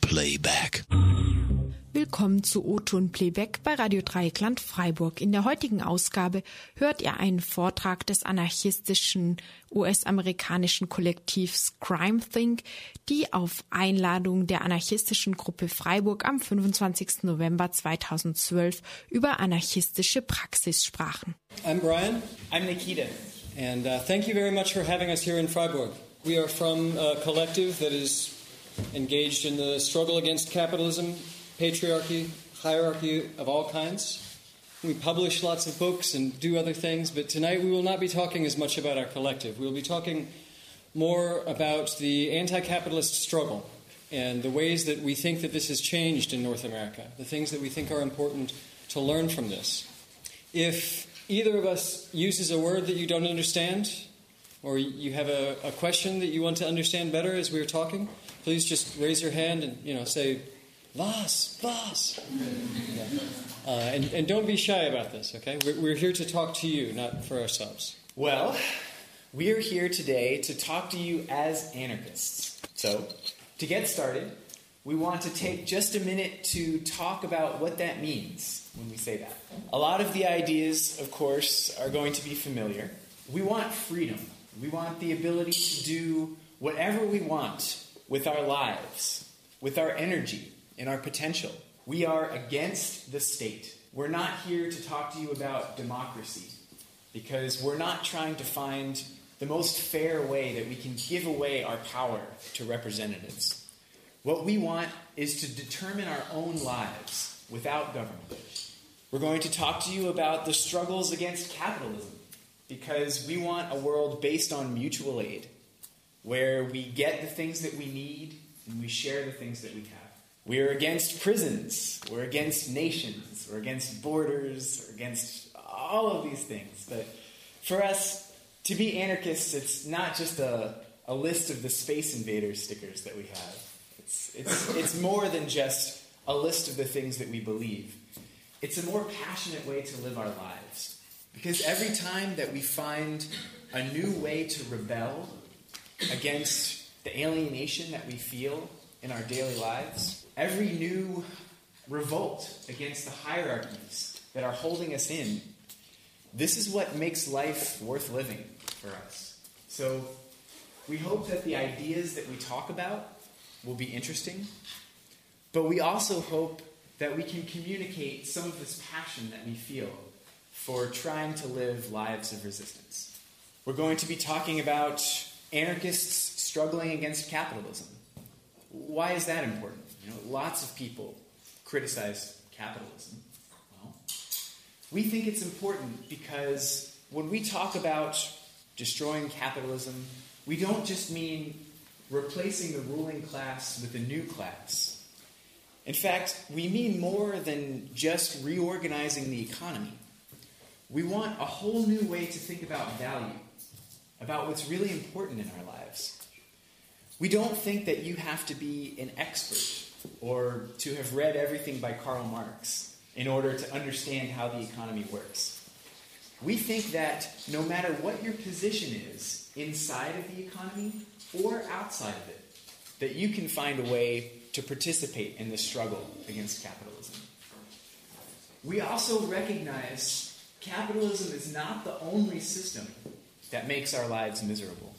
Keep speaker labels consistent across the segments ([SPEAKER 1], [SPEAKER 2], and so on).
[SPEAKER 1] Playback.
[SPEAKER 2] Willkommen zu O-Ton Playback bei Radio Dreieckland Freiburg. In der heutigen Ausgabe hört ihr einen Vortrag des anarchistischen US-amerikanischen Kollektivs Crime Think, die auf Einladung der anarchistischen Gruppe Freiburg am 25. November 2012 über anarchistische Praxis sprachen.
[SPEAKER 3] I'm Brian.
[SPEAKER 4] I'm Nikita.
[SPEAKER 3] And uh, thank you very much for having us here in Freiburg. We are from a collective that is engaged in the struggle against capitalism, patriarchy, hierarchy of all kinds. We publish lots of books and do other things, but tonight we will not be talking as much about our collective. We'll be talking more about the anti capitalist struggle and the ways that we think that this has changed in North America, the things that we think are important to learn from this. If either of us uses a word that you don't understand, or you have a, a question that you want to understand better as we are talking, please just raise your hand and you know say was was yeah. uh, and, and don't be shy about this okay we're, we're here to talk to you not for ourselves
[SPEAKER 4] Well, we are here today to talk to you as anarchists. So, to get started, we want to take just a minute to talk about what that means when we say that. A lot of the ideas, of course, are going to be familiar. We want freedom. We want the ability to do whatever we want with our lives, with our energy, and our potential. We are against the state. We're not here to talk to you about democracy because we're not trying to find the most fair way that we can give away our power to representatives. What we want is to determine our own lives without government. We're going to talk to you about the struggles against capitalism because we want a world based on mutual aid where we get the things that we need and we share the things that we have. We are against prisons, we're against nations, we're against borders, we're against all of these things. But for us, to be anarchists, it's not just a, a list of the Space Invaders stickers that we have. It's, it's, it's more than just a list of the things that we believe. It's a more passionate way to live our lives. Because every time that we find a new way to rebel against the alienation that we feel in our daily lives, every new revolt against the hierarchies that are holding us in, this is what makes life worth living for us. So we hope that the ideas that we talk about will be interesting, but we also hope that we can communicate some of this passion that we feel for trying to live lives of resistance. We're going to be talking about anarchists struggling against capitalism. Why is that important? You know, lots of people criticize capitalism. Well, we think it's important because when we talk about destroying capitalism, we don't just mean replacing the ruling class with a new class. In fact, we mean more than just reorganizing the economy. We want a whole new way to think about value, about what's really important in our lives. We don't think that you have to be an expert or to have read everything by Karl Marx in order to understand how the economy works. We think that no matter what your position is inside of the economy or outside of it, that you can find a way to participate in the struggle against capitalism. We also recognize capitalism is not the only system that makes our lives miserable.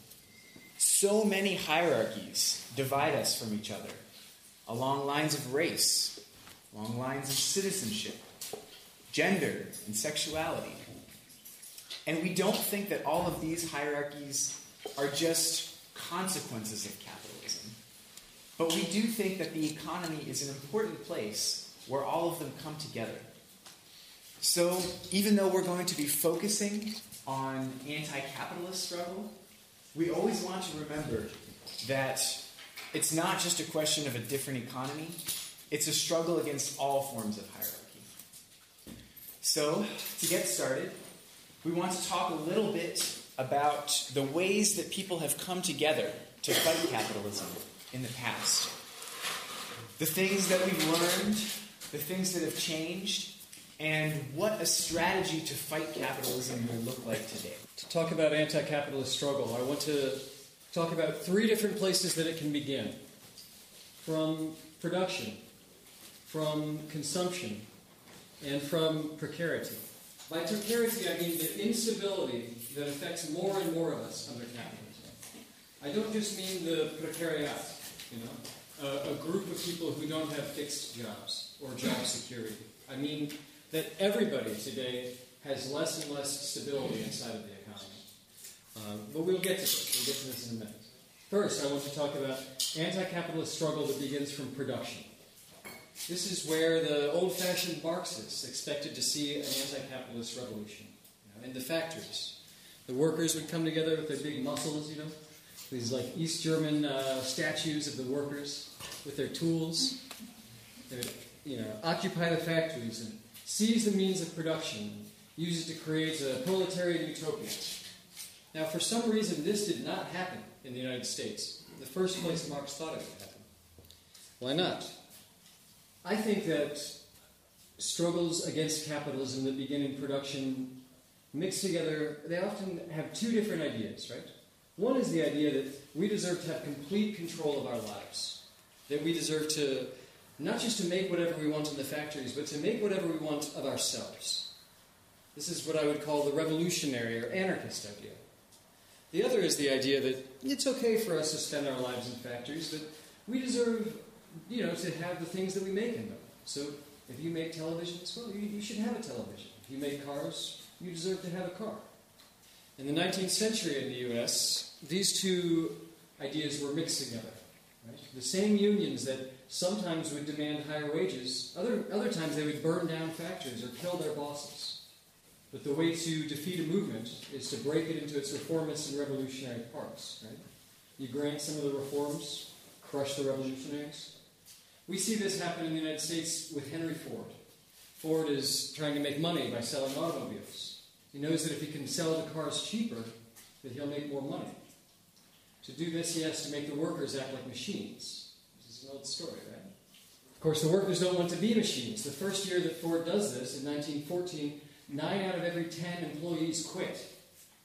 [SPEAKER 4] So many hierarchies divide us from each other along lines of race, along lines of citizenship, gender, and sexuality. And we don't think that all of these hierarchies are just consequences of capitalism. But we do think that the economy is an important place where all of them come together. So, even though we're going to be focusing on anti capitalist struggle, we always want to remember that it's not just a question of a different economy, it's a struggle against all forms of hierarchy. So, to get started, we want to talk a little bit about the ways that people have come together to fight capitalism in the past. The things that we've learned, the things that have changed, and what a strategy to fight capitalism will look like today.
[SPEAKER 3] To talk about anti capitalist struggle, I want to talk about three different places that it can begin from production, from consumption, and from precarity. By precarity, I mean the instability that affects more and more of us under capitalism. I don't just mean the precariat, you know, a, a group of people who don't have fixed jobs or job security. I mean that everybody today has less and less stability inside of the economy. Um, but we'll get to this. We'll get to this in a minute. First, I want to talk about anti-capitalist struggle that begins from production. This is where the old-fashioned Marxists expected to see an anti-capitalist revolution. You know, in the factories, the workers would come together with their big muscles, you know, these like East German uh, statues of the workers with their tools. They would, you know, occupy the factories and seize the means of production, use it to create a proletarian utopia. Now, for some reason, this did not happen in the United States. The first place Marx thought it would happen. Why not? I think that struggles against capitalism that begin in production mix together, they often have two different ideas, right? One is the idea that we deserve to have complete control of our lives, that we deserve to not just to make whatever we want in the factories, but to make whatever we want of ourselves. This is what I would call the revolutionary or anarchist idea. The other is the idea that it's okay for us to spend our lives in factories, but we deserve, you know, to have the things that we make in them. So if you make televisions, well, you, you should have a television. If you make cars, you deserve to have a car. In the 19th century in the US, these two ideas were mixed together. Right? The same unions that sometimes would demand higher wages, other, other times they would burn down factories or kill their bosses. But the way to defeat a movement is to break it into its reformist and revolutionary parts. Right? You grant some of the reforms, crush the revolutionaries. We see this happen in the United States with Henry Ford. Ford is trying to make money by selling automobiles. He knows that if he can sell the cars cheaper, that he'll make more money. To do this, he has to make the workers act like machines. This is an old story, right? Of course, the workers don't want to be machines. The first year that Ford does this, in 1914, nine out of every ten employees quit.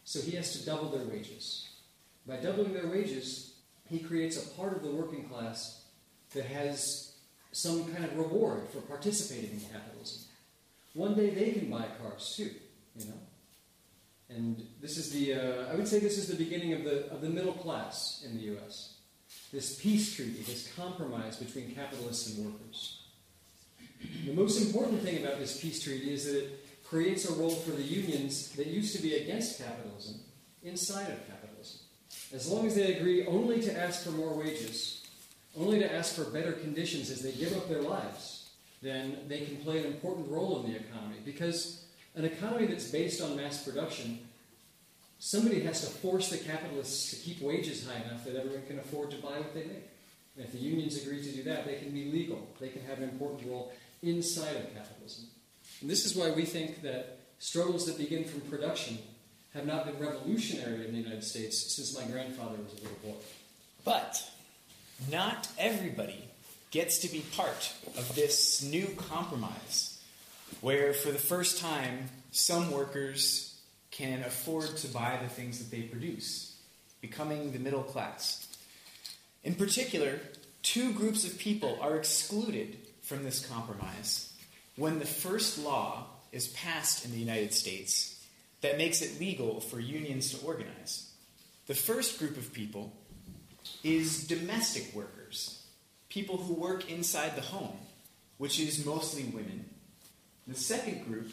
[SPEAKER 3] So he has to double their wages. By doubling their wages, he creates a part of the working class that has some kind of reward for participating in capitalism. One day they can buy cars too, you know. And this is the, uh, I would say this is the beginning of the, of the middle class in the U.S. This peace treaty, this compromise between capitalists and workers. The most important thing about this peace treaty is that it creates a role for the unions that used to be against capitalism inside of capitalism. As long as they agree only to ask for more wages, only to ask for better conditions as they give up their lives, then they can play an important role in the economy. Because an economy that's based on mass production, somebody has to force the capitalists to keep wages high enough that everyone can afford to buy what they make. And if the unions agree to do that, they can be legal. They can have an important role inside of capitalism. And this is why we think that struggles that begin from production have not been revolutionary in the United States since my grandfather was a little boy.
[SPEAKER 4] But not everybody gets to be part of this new compromise where, for the first time, some workers can afford to buy the things that they produce, becoming the middle class. In particular, two groups of people are excluded from this compromise when the first law is passed in the United States that makes it legal for unions to organize. The first group of people is domestic workers, people who work inside the home, which is mostly women. The second group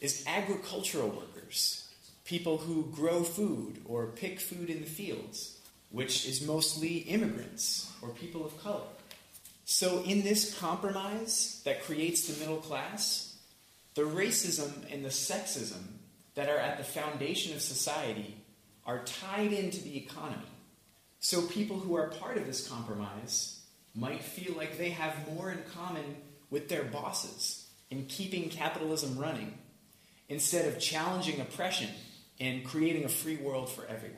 [SPEAKER 4] is agricultural workers, people who grow food or pick food in the fields, which is mostly immigrants or people of color. So, in this compromise that creates the middle class, the racism and the sexism that are at the foundation of society are tied into the economy. So, people who are part of this compromise might feel like they have more in common with their bosses in keeping capitalism running instead of challenging oppression and creating a free world for everyone.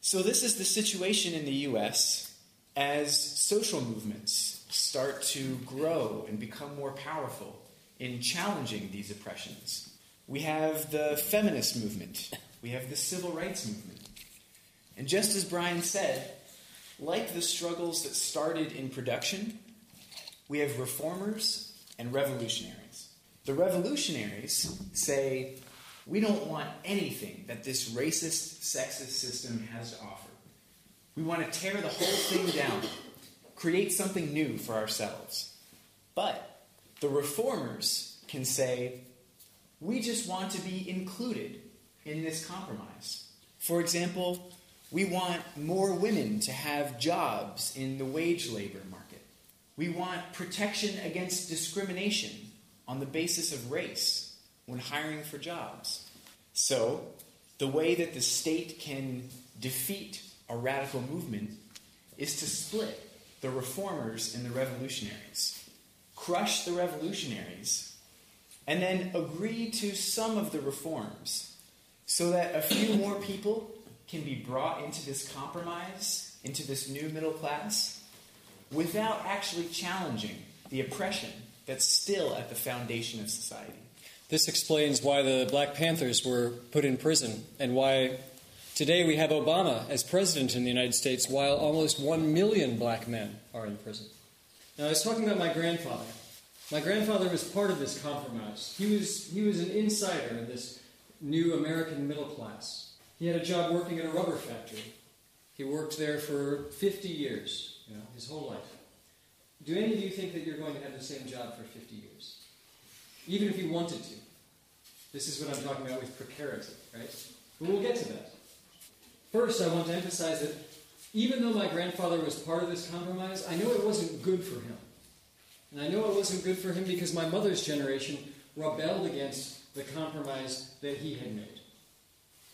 [SPEAKER 4] So, this is the situation in the US as social movements start to grow and become more powerful in challenging these oppressions. We have the feminist movement, we have the civil rights movement. And just as Brian said, like the struggles that started in production, we have reformers and revolutionaries. The revolutionaries say, we don't want anything that this racist, sexist system has to offer. We want to tear the whole thing down, create something new for ourselves. But the reformers can say, we just want to be included in this compromise. For example, we want more women to have jobs in the wage labor market. We want protection against discrimination on the basis of race when hiring for jobs. So, the way that the state can defeat a radical movement is to split the reformers and the revolutionaries, crush the revolutionaries, and then agree to some of the reforms so that a few more people can be brought into this compromise, into this new middle class, without actually challenging the oppression that's still at the foundation of society.
[SPEAKER 3] This explains why the Black Panthers were put in prison and why today we have Obama as president in the United States while almost one million black men are in prison. Now, I was talking about my grandfather. My grandfather was part of this compromise. He was, he was an insider in this new American middle class. He had a job working at a rubber factory. He worked there for 50 years, you know, his whole life. Do any of you think that you're going to have the same job for 50 years? Even if you wanted to. This is what I'm talking about with precarity, right? But we'll get to that. First, I want to emphasize that even though my grandfather was part of this compromise, I know it wasn't good for him. And I know it wasn't good for him because my mother's generation rebelled against the compromise that he had made.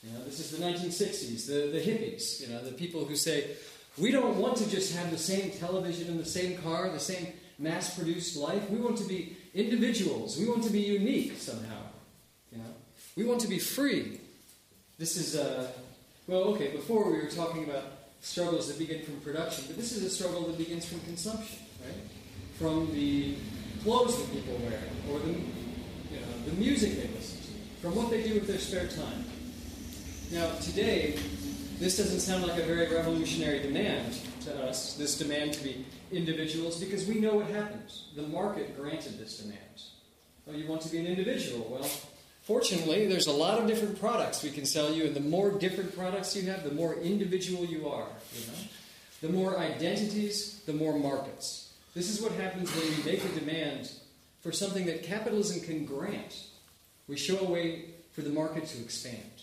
[SPEAKER 3] You know, this is the 1960s, the, the hippies, you know, the people who say, we don't want to just have the same television and the same car, the same mass produced life. We want to be individuals. We want to be unique somehow. You know? We want to be free. This is, uh, well, okay, before we were talking about struggles that begin from production, but this is a struggle that begins from consumption, right? From the clothes that people wear, or the, you know, the music they listen to, from what they do with their spare time. Now, today, this doesn't sound like a very revolutionary demand to us, this demand to be individuals, because we know what happens. The market granted this demand. Oh, you want to be an individual? Well, fortunately, there's a lot of different products we can sell you, and the more different products you have, the more individual you are. You know? The more identities, the more markets. This is what happens when we make a demand for something that capitalism can grant. We show a way for the market to expand.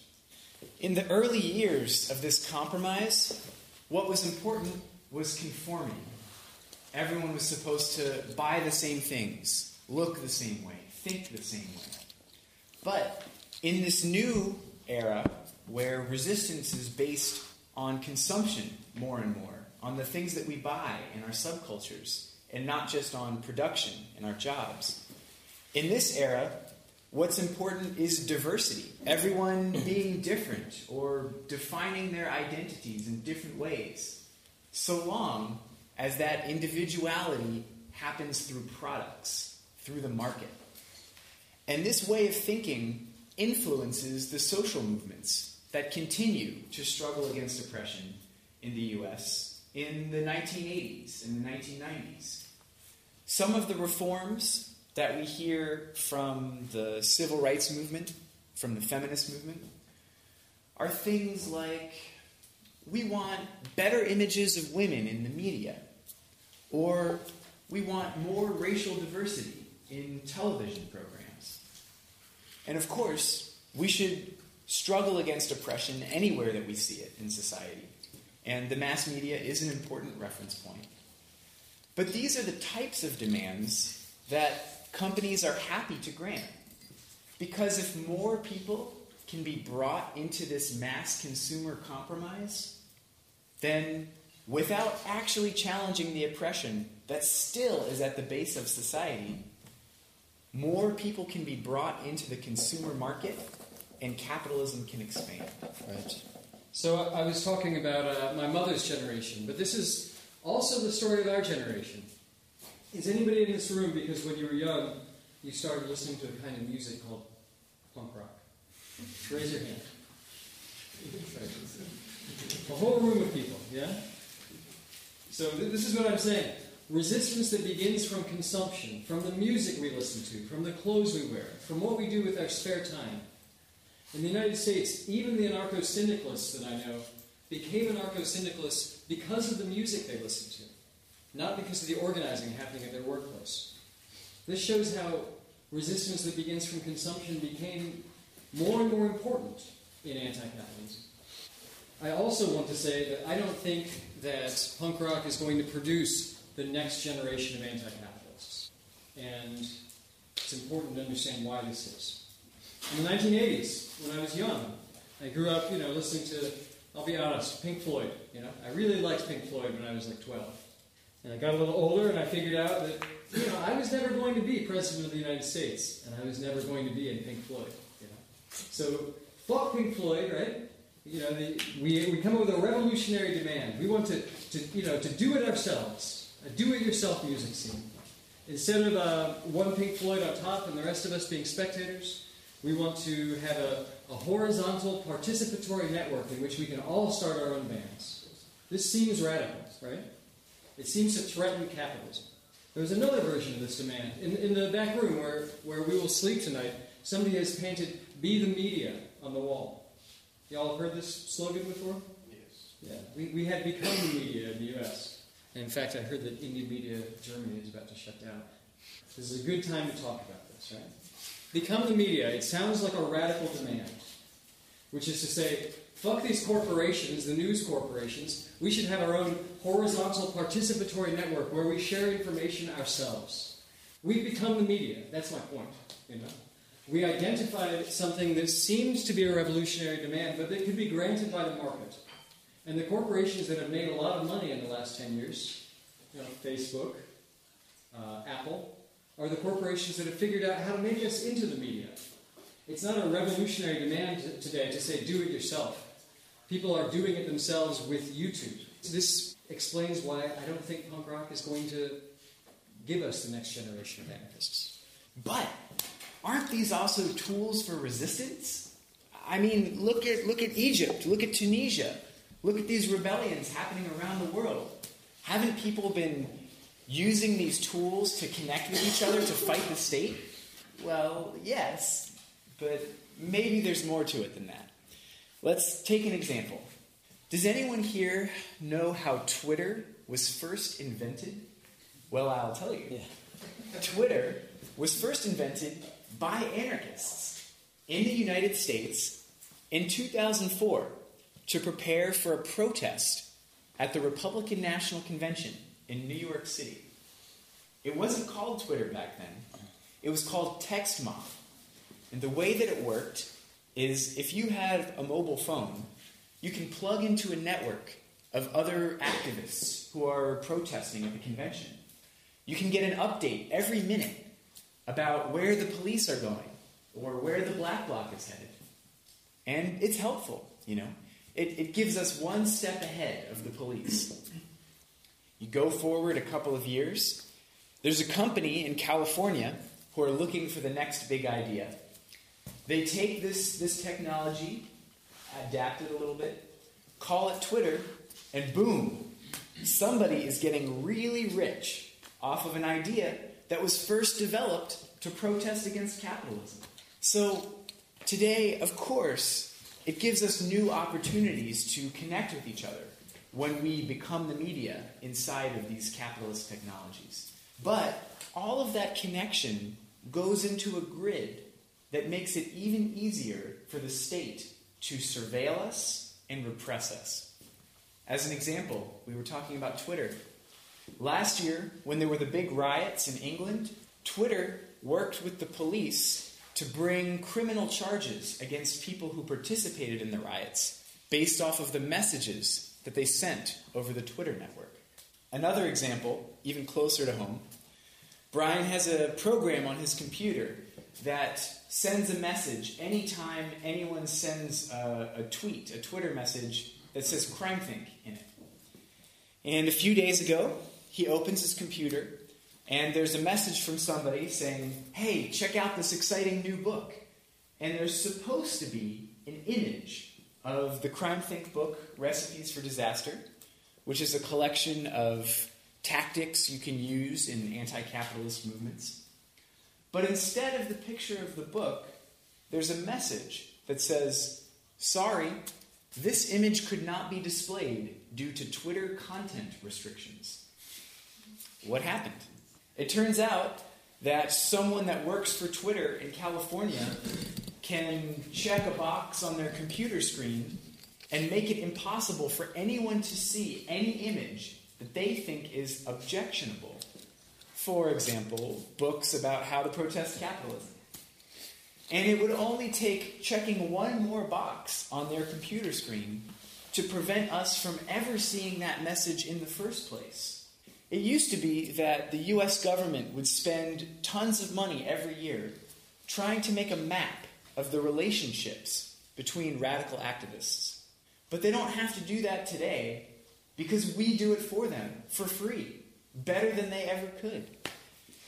[SPEAKER 4] In the early years of this compromise, what was important was conformity. Everyone was supposed to buy the same things, look the same way, think the same way. But in this new era, where resistance is based on consumption more and more, on the things that we buy in our subcultures, and not just on production in our jobs, in this era, what's important is diversity. Everyone being different or defining their identities in different ways, so long as that individuality happens through products, through the market. And this way of thinking influences the social movements that continue to struggle against oppression in the US in the 1980s and the 1990s. Some of the reforms that we hear from the civil rights movement, from the feminist movement, are things like we want better images of women in the media, or we want more racial diversity in television programs. And of course, we should struggle against oppression anywhere that we see it in society. And the mass media is an important reference point. But these are the types of demands that companies are happy to grant. Because if more people can be brought into this mass consumer compromise, then without actually challenging the oppression that still is at the base of society, more people can be brought into the consumer market and capitalism can expand.
[SPEAKER 3] Right. So I was talking about uh, my mother's generation, but this is also the story of our generation. Is anybody in this room, because when you were young, you started listening to a kind of music called punk rock? Raise your hand. A whole room of people, yeah? So th- this is what I'm saying. Resistance that begins from consumption, from the music we listen to, from the clothes we wear, from what we do with our spare time. In the United States, even the anarcho syndicalists that I know became anarcho syndicalists because of the music they listened to, not because of the organizing happening at their workplace. This shows how resistance that begins from consumption became more and more important in anti capitalism. I also want to say that I don't think that punk rock is going to produce the next generation of anti capitalists. And it's important to understand why this is. In the 1980s, when I was young, I grew up, you know, listening to, I'll be honest, Pink Floyd. You know, I really liked Pink Floyd when I was like 12. And I got a little older and I figured out that, you know, I was never going to be president of the United States, and I was never going to be in Pink Floyd. You know, so fuck Pink Floyd, right? You know, the, we, we come up with a revolutionary demand. We want to, to, you know, to do it ourselves, a do-it-yourself music scene. Instead of uh, one Pink Floyd on top and the rest of us being spectators, we want to have a, a horizontal participatory network in which we can all start our own bands. This seems radical, right? It seems to threaten capitalism. There's another version of this demand. In, in the back room where, where we will sleep tonight, somebody has painted Be the Media on the wall. Y'all have heard this slogan before?
[SPEAKER 4] Yes.
[SPEAKER 3] Yeah. We, we had become the media in the US. And in fact, I heard that Indymedia Germany is about to shut down. This is a good time to talk about this, right? Become the media. It sounds like a radical demand, which is to say, fuck these corporations, the news corporations. We should have our own horizontal participatory network where we share information ourselves. We've become the media. That's my point. You know, we identified something that seems to be a revolutionary demand, but that could be granted by the market. And the corporations that have made a lot of money in the last 10 years, you know, Facebook, uh, Apple, are the corporations that have figured out how to make us into the media. It's not a revolutionary demand today to say do it yourself. People are doing it themselves with YouTube. This explains why I don't think punk rock is going to give us the next generation of anarchists.
[SPEAKER 4] But aren't these also tools for resistance? I mean, look at look at Egypt, look at Tunisia, look at these rebellions happening around the world. Haven't people been using these tools to connect with each other to fight the state? Well, yes, but maybe there's more to it than that. Let's take an example. Does anyone here know how Twitter was first invented? Well, I'll tell you. Twitter was first invented by anarchists in the United States in 2004 to prepare for a protest at the Republican National Convention in New York City. It wasn't called Twitter back then, it was called TXTmob. And the way that it worked is if you have a mobile phone, you can plug into a network of other activists who are protesting at the convention. You can get an update every minute about where the police are going or where the black bloc is headed. And it's helpful, you know. It, it gives us one step ahead of the police. You go forward a couple of years, there's a company in California who are looking for the next big idea. They take this, this technology, adapt it a little bit, call it Twitter, and boom, somebody is getting really rich off of an idea that was first developed to protest against capitalism. So, today, of course, it gives us new opportunities to connect with each other when we become the media inside of these capitalist technologies. But all of that connection goes into a grid that makes it even easier for the state to surveil us and repress us. As an example, we were talking about Twitter. Last year, when there were the big riots in England, Twitter worked with the police to bring criminal charges against people who participated in the riots based off of the messages that they sent over the Twitter network. Another example, even closer to home, Brian has a program on his computer that sends a message anytime anyone sends a, a tweet, a Twitter message that says CrimethInc in it. And a few days ago, he opens his computer and there's a message from somebody saying, hey, check out this exciting new book. And there's supposed to be an image of the CrimethInc book, Recipes for Disaster, which is a collection of tactics you can use in anti capitalist movements. But instead of the picture of the book, there's a message that says, Sorry, this image could not be displayed due to Twitter content restrictions. What happened? It turns out that someone that works for Twitter in California can check a box on their computer screen and make it impossible for anyone to see any image that they think is objectionable. For example, books about how to protest capitalism. And it would only take checking one more box on their computer screen to prevent us from ever seeing that message in the first place. It used to be that the US government would spend tons of money every year trying to make a map of the relationships between radical activists. But they don't have to do that today because we do it for them for free, better than they ever could.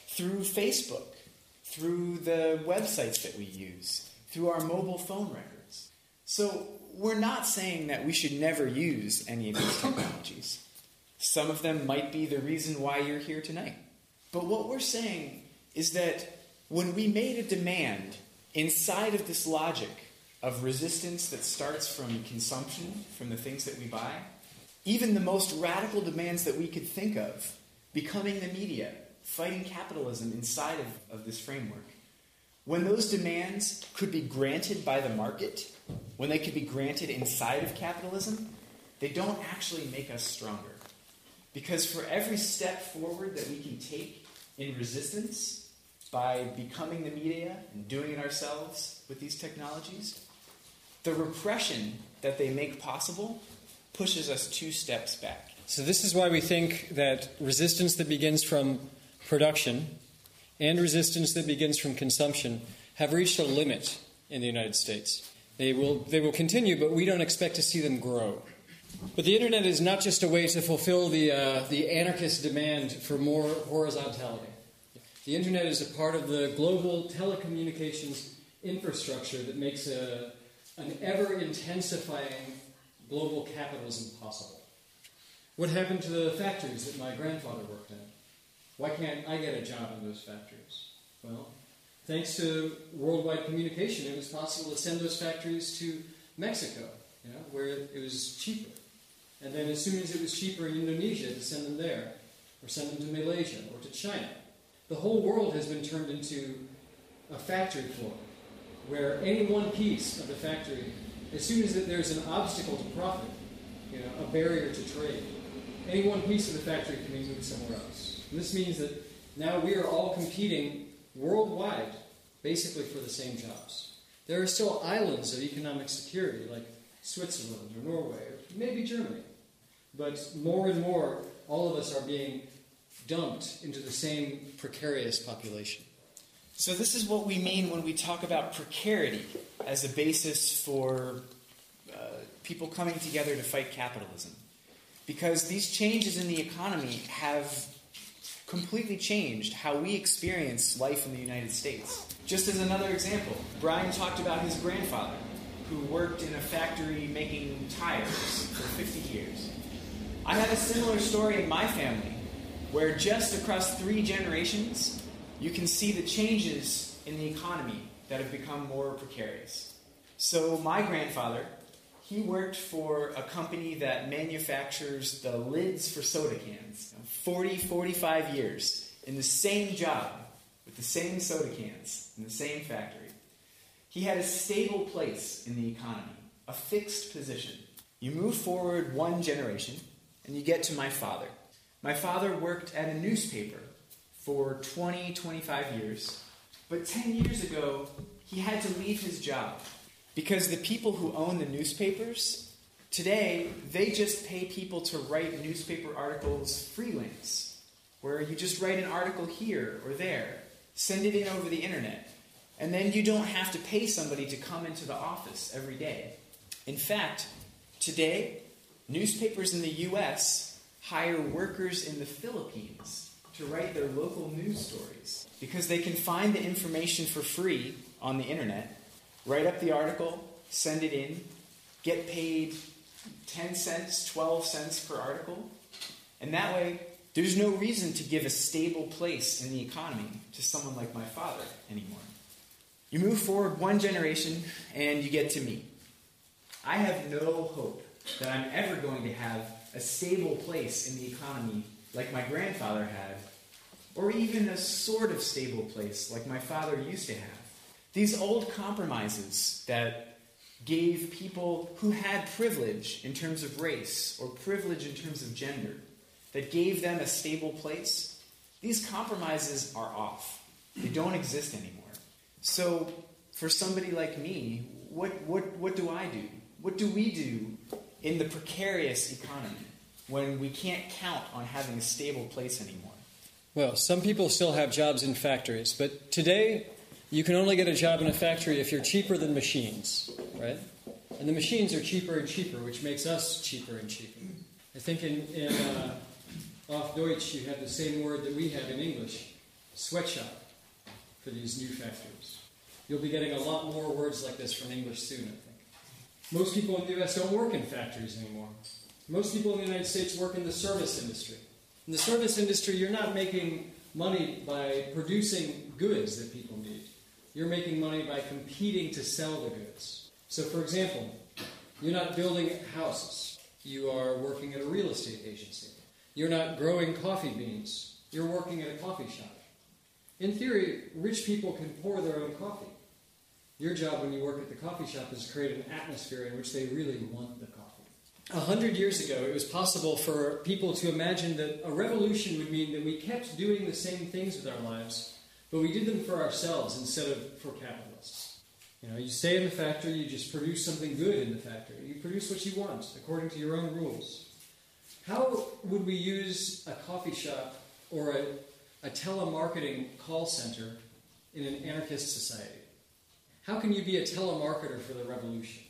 [SPEAKER 4] Through Facebook, through the websites that we use, through our mobile phone records. So we're not saying that we should never use any of these technologies. Some of them might be the reason why you're here tonight. But what we're saying is that when we made a demand inside of this logic of resistance that starts from consumption, from the things that we buy, even the most radical demands that we could think of, becoming the media, fighting capitalism inside of, of this framework, when those demands could be granted by the market, when they could be granted inside of capitalism, they don't actually make us stronger. Because for every step forward that we can take in resistance, by becoming the media and doing it ourselves with these technologies, the repression that they make possible pushes us two steps back.
[SPEAKER 3] So, this is why we think that resistance that begins from production and resistance that begins from consumption have reached a limit in the United States. They will, they will continue, but we don't expect to see them grow. But the internet is not just a way to fulfill the, uh, the anarchist demand for more horizontality. The internet is a part of the global telecommunications infrastructure that makes a, an ever intensifying global capitalism possible. What happened to the factories that my grandfather worked in? Why can't I get a job in those factories? Well, thanks to worldwide communication, it was possible to send those factories to Mexico, you know, where it was cheaper. And then, as soon as it was cheaper in Indonesia, to send them there, or send them to Malaysia, or to China. The whole world has been turned into a factory floor where any one piece of the factory, as soon as there's an obstacle to profit, you know, a barrier to trade, any one piece of the factory can be moved somewhere else. And this means that now we are all competing worldwide, basically for the same jobs. There are still islands of economic security, like Switzerland or Norway, or maybe Germany. But more and more, all of us are being dumped into the same precarious population.
[SPEAKER 4] So, this is what we mean when we talk about precarity as a basis for uh, people coming together to fight capitalism. Because these changes in the economy have completely changed how we experience life in the United States. Just as another example, Brian talked about his grandfather, who worked in a factory making tires for 50 years. I have a similar story in my family where just across three generations, you can see the changes in the economy that have become more precarious. So, my grandfather, he worked for a company that manufactures the lids for soda cans. 40, 45 years in the same job with the same soda cans in the same factory. He had a stable place in the economy, a fixed position. You move forward one generation, and you get to my father. My father worked at a newspaper for 20, 25 years. But 10 years ago, he had to leave his job because the people who own the newspapers today, they just pay people to write newspaper articles freelance, where you just write an article here or there, send it in over the internet, and then you don't have to pay somebody to come into the office every day. In fact, today, newspapers in the US hire workers in the Philippines to write their local news stories because they can find the information for free on the internet, write up the article, send it in, get paid 10 cents, 12 cents per article, and that way there's no reason to give a stable place in the economy to someone like my father anymore. You move forward one generation and you get to me. I have no hope that I'm ever going to have a stable place in the economy like my grandfather had, or even a sort of stable place like my father used to have. These old compromises that gave people who had privilege in terms of race or privilege in terms of gender, that gave them a stable place, these compromises are off. They don't exist anymore. So, for somebody like me, what, what, what do I do? What do we do in the precarious economy when we can't count on having a stable place anymore?
[SPEAKER 3] Well, some people still have jobs in factories, but today you can only get a job in a factory if you're cheaper than machines, right? And the machines are cheaper and cheaper, which makes us cheaper and cheaper. I think in, in uh, off Deutsch you have the same word that we have in English, sweatshop, for these new factories. You'll be getting a lot more words like this from English soon, I think. Most people in the US don't work in factories anymore. Most people in the United States work in the service industry. In the service industry, you're not making money by producing goods that people need. You're making money by competing to sell the goods. So, for example, you're not building houses, you are working at a real estate agency. You're not growing coffee beans, you're working at a coffee shop. In theory, rich people can pour their own coffee. Your job when you work at the coffee shop is to create an atmosphere in which they really want the coffee. A hundred years ago, it was possible for people to imagine that a revolution would mean that we kept doing the same things with our lives, but we did them for ourselves instead of for capitalists. You know, you stay in the factory, you just produce something good in the factory. You produce what you want according to your own rules. How would we use a coffee shop or a, a telemarketing call center in an anarchist society? How can you be a telemarketer for the revolution?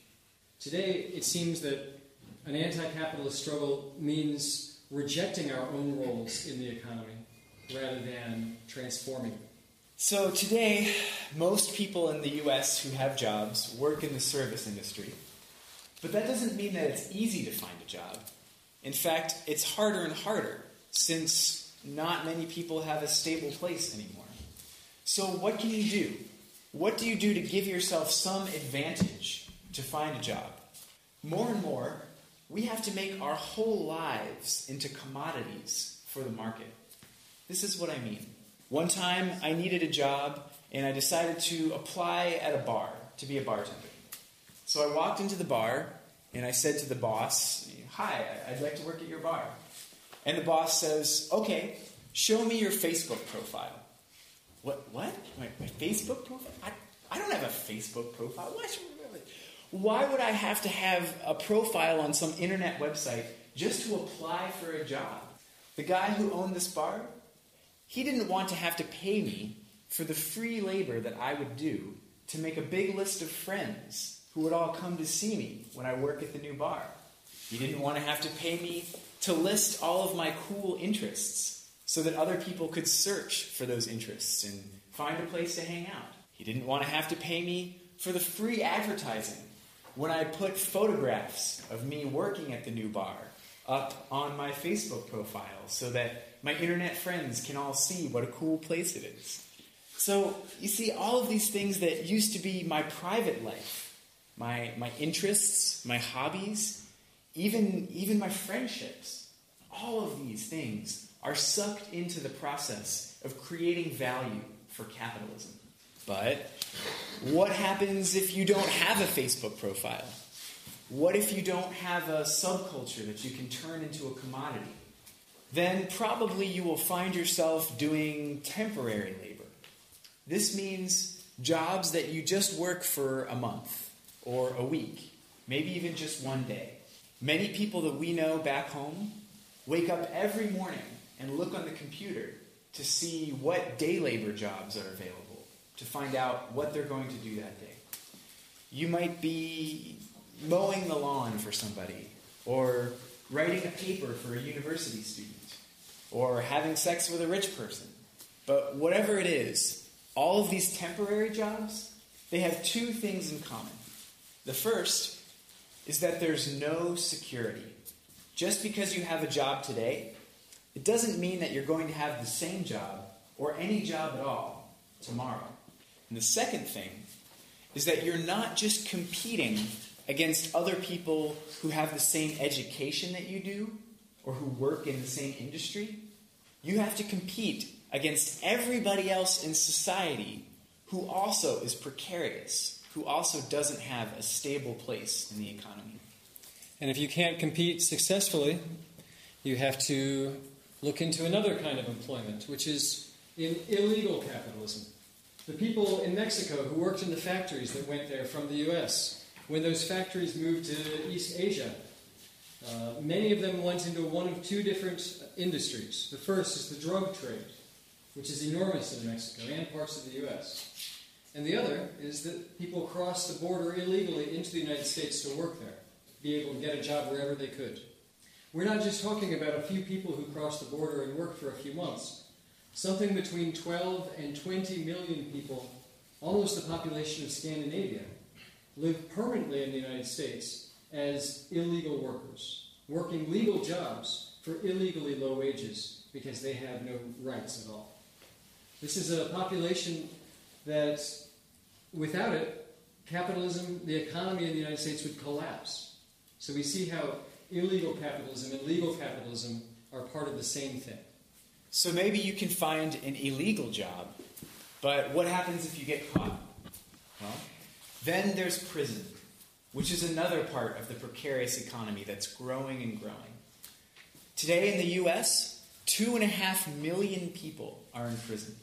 [SPEAKER 3] Today, it seems that an anti capitalist struggle means rejecting our own roles in the economy rather than transforming them.
[SPEAKER 4] So, today, most people in the US who have jobs work in the service industry. But that doesn't mean that it's easy to find a job. In fact, it's harder and harder since not many people have a stable place anymore. So, what can you do? What do you do to give yourself some advantage to find a job? More and more, we have to make our whole lives into commodities for the market. This is what I mean. One time, I needed a job, and I decided to apply at a bar to be a bartender. So I walked into the bar, and I said to the boss, Hi, I'd like to work at your bar. And the boss says, Okay, show me your Facebook profile. What? What? My, my Facebook profile? I, I don't have a Facebook profile. What? Why would I have to have a profile on some internet website just to apply for a job? The guy who owned this bar, he didn't want to have to pay me for the free labor that I would do to make a big list of friends who would all come to see me when I work at the new bar. He didn't want to have to pay me to list all of my cool interests so that other people could search for those interests and find a place to hang out. He didn't want to have to pay me for the free advertising when I put photographs of me working at the new bar up on my Facebook profile so that my internet friends can all see what a cool place it is. So, you see, all of these things that used to be my private life, my, my interests, my hobbies, even, even my friendships, all of these things are sucked into the process of creating value for capitalism. But what happens if you don't have a Facebook profile? What if you don't have a subculture that you can turn into a commodity? Then probably you will find yourself doing temporary labor. This means jobs that you just work for a month or a week, maybe even just one day. Many people that we know back home wake up every morning and look on the computer to see what day labor jobs are available to find out what they're going to do that day. You might be mowing the lawn for somebody, or writing a paper for a university student, or having sex with a rich person. But whatever it is, all of these temporary jobs, they have two things in common. The first is that there's no security. Just because you have a job today, it doesn't mean that you're going to have the same job or any job at all tomorrow. And the second thing is that you're not just competing against other people who have the same education that you do or who work in the same industry. You have to compete against everybody else in society who also is precarious, who also doesn't have a stable place in the economy.
[SPEAKER 3] And if you can't compete successfully, you have to look into another kind of employment, which is in illegal capitalism. The people in Mexico who worked in the factories that went there from the US, when those factories moved to East Asia, uh, many of them went into one of two different industries. The first is the drug trade, which is enormous in Mexico and parts of the US. And the other is that people crossed the border illegally into the United States to work there, be able to get a job wherever they could. We're not just talking about a few people who crossed the border and worked for a few months. Something between 12 and 20 million people, almost the population of Scandinavia, live permanently in the United States as illegal workers, working legal jobs for illegally low wages because they have no rights at all. This is a population that, without it, capitalism, the economy in the United States would collapse. So we see how illegal capitalism and legal capitalism are part of the same thing.
[SPEAKER 4] So maybe you can find an illegal job, but what happens if you get caught? Well, then there's prison, which is another part of the precarious economy that's growing and growing. Today in the U.S., two and a half million people are in prison.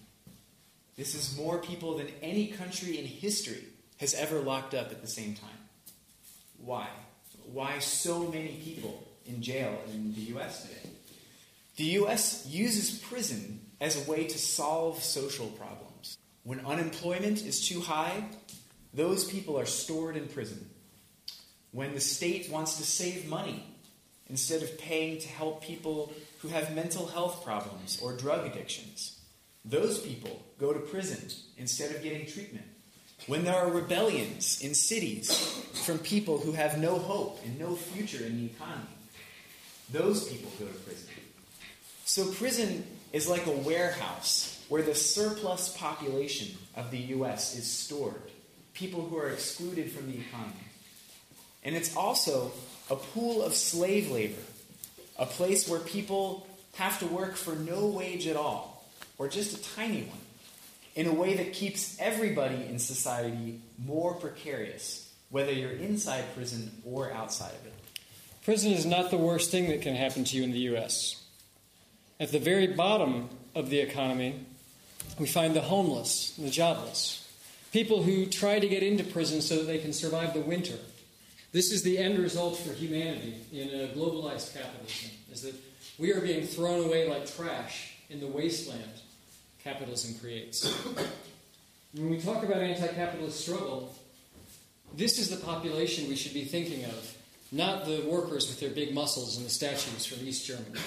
[SPEAKER 4] This is more people than any country in history has ever locked up at the same time. Why? Why so many people in jail in the U.S. today? The U.S. uses prison as a way to solve social problems. When unemployment is too high, those people are stored in prison. When the state wants to save money, instead of paying to help people who have mental health problems or drug addictions, those people go to prison instead of getting treatment. When there are rebellions in cities from people who have no hope and no future in the economy, those people go to prison. So, prison is like a warehouse where the surplus population of the U.S. is stored, people who are excluded from the economy. And it's also a pool of slave labor, a place where people have to work for no wage at all, or just a tiny one, in a way that keeps everybody in society more precarious, whether you're inside prison or outside of it.
[SPEAKER 3] Prison is not the worst thing that can happen to you in the U.S. At the very bottom of the economy, we find the homeless, the jobless, people who try to get into prison so that they can survive the winter. This is the end result for humanity in a globalized capitalism, is that we are being thrown away like trash in the wasteland capitalism creates. when we talk about anti-capitalist struggle, this is the population we should be thinking of, not the workers with their big muscles and the statues from East Germany.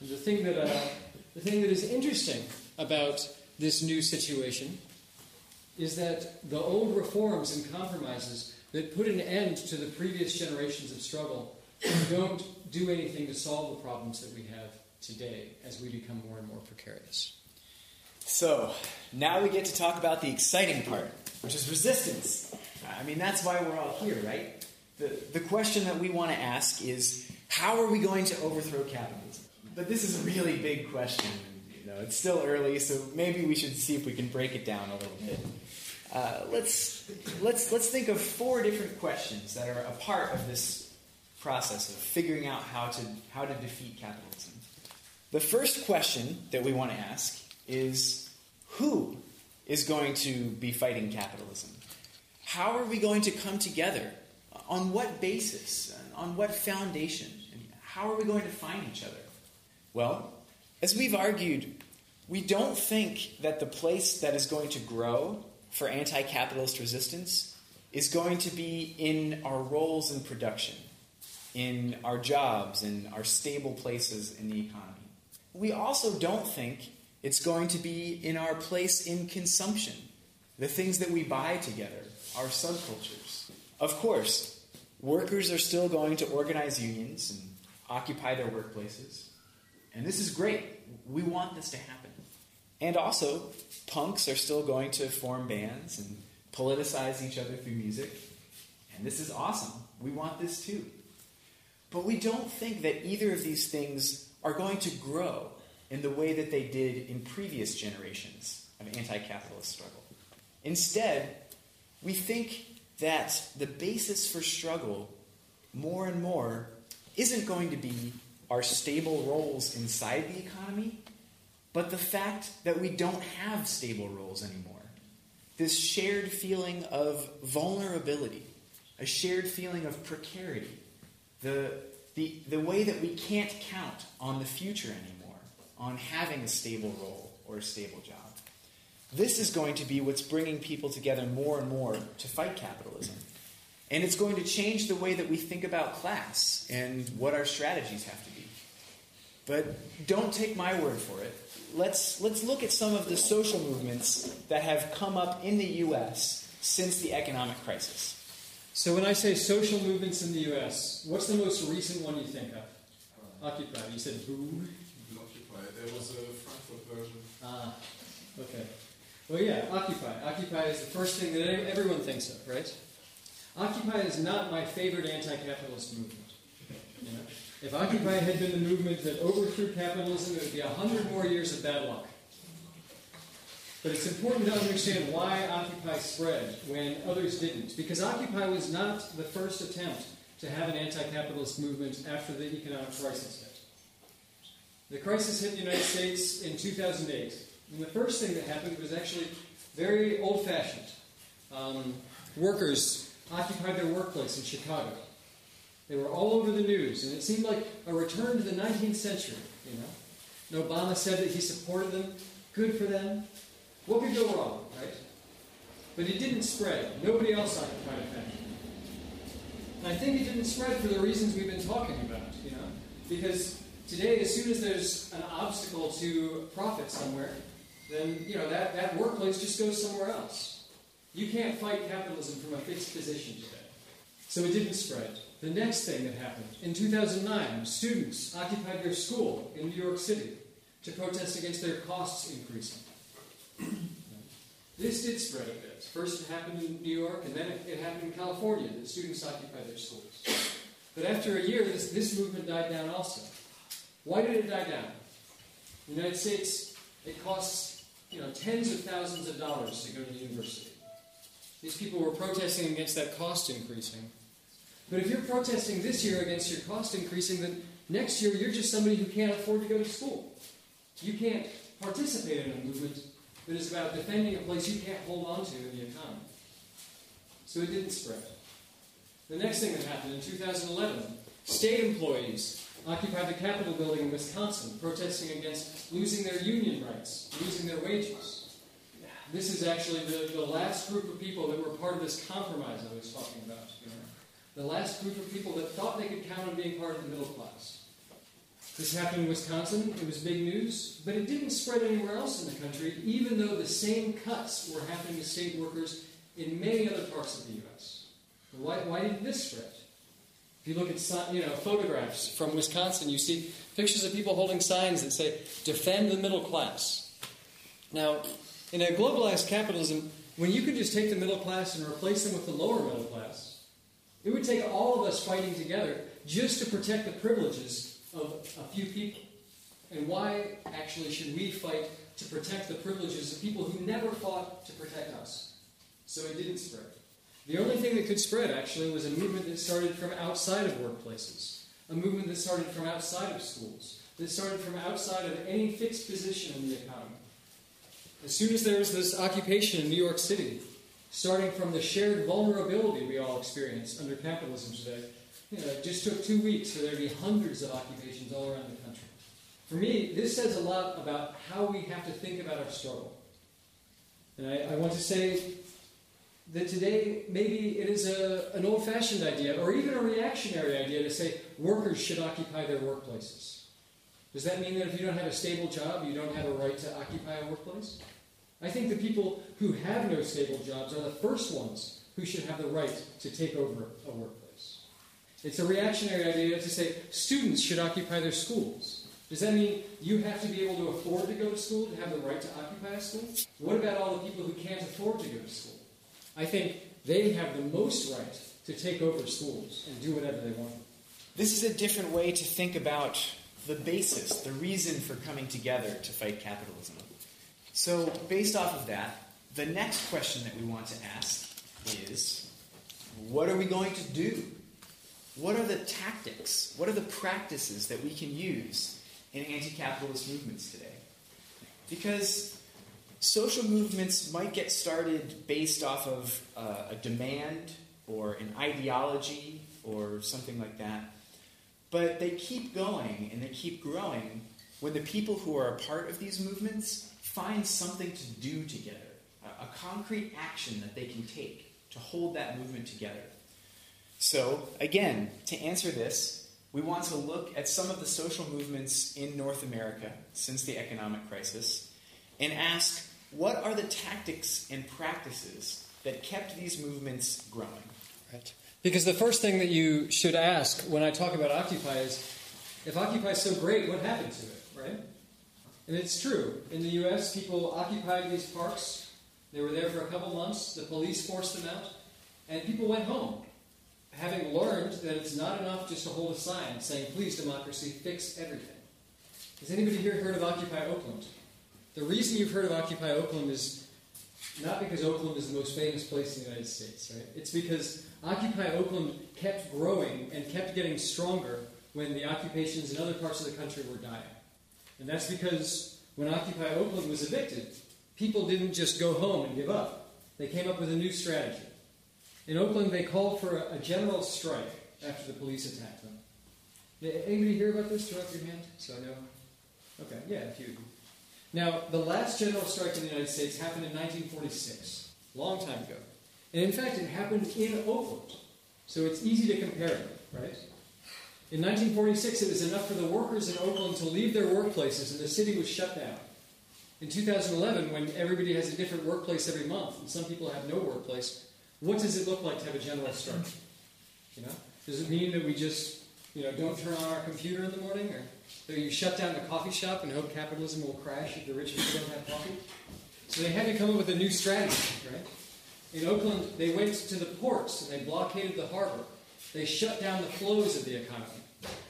[SPEAKER 3] And the thing that uh, the thing that is interesting about this new situation is that the old reforms and compromises that put an end to the previous generations of struggle don't do anything to solve the problems that we have today as we become more and more precarious.
[SPEAKER 4] So, now we get to talk about the exciting part, which is resistance. I mean, that's why we're all here, right? The, the question that we want to ask is how are we going to overthrow capitalism? But this is a really big question. You know, it's still early, so maybe we should see if we can break it down a little bit. Uh, let's, let's, let's think of four different questions that are a part of this process of figuring out how to, how to defeat capitalism. The first question that we want to ask is who is going to be fighting capitalism? How are we going to come together? On what basis? On what foundation? How are we going to find each other? Well, as we've argued, we don't think that the place that is going to grow for anti capitalist resistance is going to be in our roles in production, in our jobs, in our stable places in the economy. we also don't think it's going to be in our place in consumption, the things that we buy together, our subcultures. Of course, workers are still going to organize unions and occupy their workplaces. And this is great. We want this to happen. And also, punks are still going to form bands and politicize each other through music. And this is awesome. We want this too. But we don't think that either of these things are going to grow in the way that they did in previous generations of anti capitalist struggle. Instead, we think that the basis for struggle more and more isn't going to be our stable roles inside the economy, but the fact that we don't have stable roles anymore. This shared feeling of vulnerability, a shared feeling of precarity, the, the, the way that we can't count on the future anymore, on having a stable role or a stable job. This is going to be what's bringing people together more and more to fight capitalism. And it's going to change the way that we think about class and what our strategies have to be. But don't take my word for it. Let's, let's look at some of the social movements that have come up in the U.S. since the economic crisis.
[SPEAKER 3] So, when I say social movements in the U.S., what's the most recent one you think of? Uh, Occupy. You said who?
[SPEAKER 1] Occupy. There was a Frankfurt version.
[SPEAKER 3] Ah, okay. Well, yeah, Occupy. Occupy is the first thing that everyone thinks of, right? Occupy is not my favorite anti-capitalist movement. You know? If Occupy had been the movement that overthrew capitalism, it would be a hundred more years of bad luck. But it's important to understand why Occupy spread when others didn't. Because Occupy was not the first attempt to have an anti-capitalist movement after the economic crisis hit. The crisis hit the United States in 2008. And the first thing that happened was actually very old fashioned. Um, workers occupied their workplace in Chicago. They were all over the news, and it seemed like a return to the 19th century, you know. And Obama said that he supported them. Good for them. What could go wrong, right? But it didn't spread. Nobody else occupied a factory. And I think it didn't spread for the reasons we've been talking about, you know. Because today, as soon as there's an obstacle to profit somewhere, then you know that, that workplace just goes somewhere else. You can't fight capitalism from a fixed position today. So it didn't spread. The next thing that happened in 2009, students occupied their school in New York City to protest against their costs increasing. this did spread a bit. First, it happened in New York, and then it, it happened in California. that students occupied their schools. But after a year, this, this movement died down also. Why did it die down? In the United States, it costs you know, tens of thousands of dollars to go to the university. These people were protesting against that cost increasing. But if you're protesting this year against your cost increasing, then next year you're just somebody who can't afford to go to school. You can't participate in a movement that is about defending a place you can't hold on to in the economy. So it didn't spread. The next thing that happened in 2011, state employees occupied the Capitol building in Wisconsin, protesting against losing their union rights, losing their wages. This is actually the, the last group of people that were part of this compromise I was talking about. You know? The last group of people that thought they could count on being part of the middle class. This happened in Wisconsin. It was big news, but it didn't spread anywhere else in the country, even though the same cuts were happening to state workers in many other parts of the U.S. Why, why didn't this spread? If you look at you know photographs from Wisconsin, you see pictures of people holding signs that say "Defend the middle class." Now, in a globalized capitalism, when you could just take the middle class and replace them with the lower middle class, it would take all of us fighting together just to protect the privileges of a few people. And why actually should we fight to protect the privileges of people who never fought to protect us? So it didn't spread. The only thing that could spread, actually, was a movement that started from outside of workplaces, a movement that started from outside of schools, that started from outside of any fixed position in the economy. As soon as there was this occupation in New York City, starting from the shared vulnerability we all experience under capitalism today, you know, it just took two weeks for there to be hundreds of occupations all around the country. For me, this says a lot about how we have to think about our struggle. And I, I want to say that today maybe it is a, an old fashioned idea or even a reactionary idea to say workers should occupy their workplaces. Does that mean that if you don't have a stable job, you don't have a right to occupy a workplace? I think the people who have no stable jobs are the first ones who should have the right to take over a workplace. It's a reactionary idea to say students should occupy their schools. Does that mean you have to be able to afford to go to school to have the right to occupy a school? What about all the people who can't afford to go to school? I think they have the most right to take over schools and do whatever they want.
[SPEAKER 4] This is a different way to think about the basis, the reason for coming together to fight capitalism. So, based off of that, the next question that we want to ask is what are we going to do? What are the tactics? What are the practices that we can use in anti capitalist movements today? Because social movements might get started based off of uh, a demand or an ideology or something like that. But they keep going and they keep growing when the people who are a part of these movements find something to do together, a, a concrete action that they can take to hold that movement together. So, again, to answer this, we want to look at some of the social movements in North America since the economic crisis and ask what are the tactics and practices that kept these movements growing?
[SPEAKER 3] Right. Because the first thing that you should ask when I talk about Occupy is if Occupy is so great, what happened to it, right? And it's true. In the US, people occupied these parks. They were there for a couple months. The police forced them out. And people went home, having learned that it's not enough just to hold a sign saying, please, democracy, fix everything. Has anybody here heard of Occupy Oakland? The reason you've heard of Occupy Oakland is not because Oakland is the most famous place in the United States, right? It's because Occupy Oakland kept growing and kept getting stronger when the occupations in other parts of the country were dying. And that's because when Occupy Oakland was evicted, people didn't just go home and give up. They came up with a new strategy. In Oakland, they called for a, a general strike after the police attacked them. Anybody hear about this? Throw up your hand so I know. Okay, yeah, a few. Now, the last general strike in the United States happened in 1946, long time ago. And in fact, it happened in Oakland. So it's easy to compare right? In 1946, it was enough for the workers in Oakland to leave their workplaces and the city was shut down. In 2011, when everybody has a different workplace every month and some people have no workplace, what does it look like to have a general strike? You know, does it mean that we just, you know, don't turn on our computer in the morning, or that you shut down the coffee shop and hope capitalism will crash if the rich don't have coffee? So they had to come up with a new strategy, right? In Oakland, they went to the ports and they blockaded the harbor. They shut down the flows of the economy.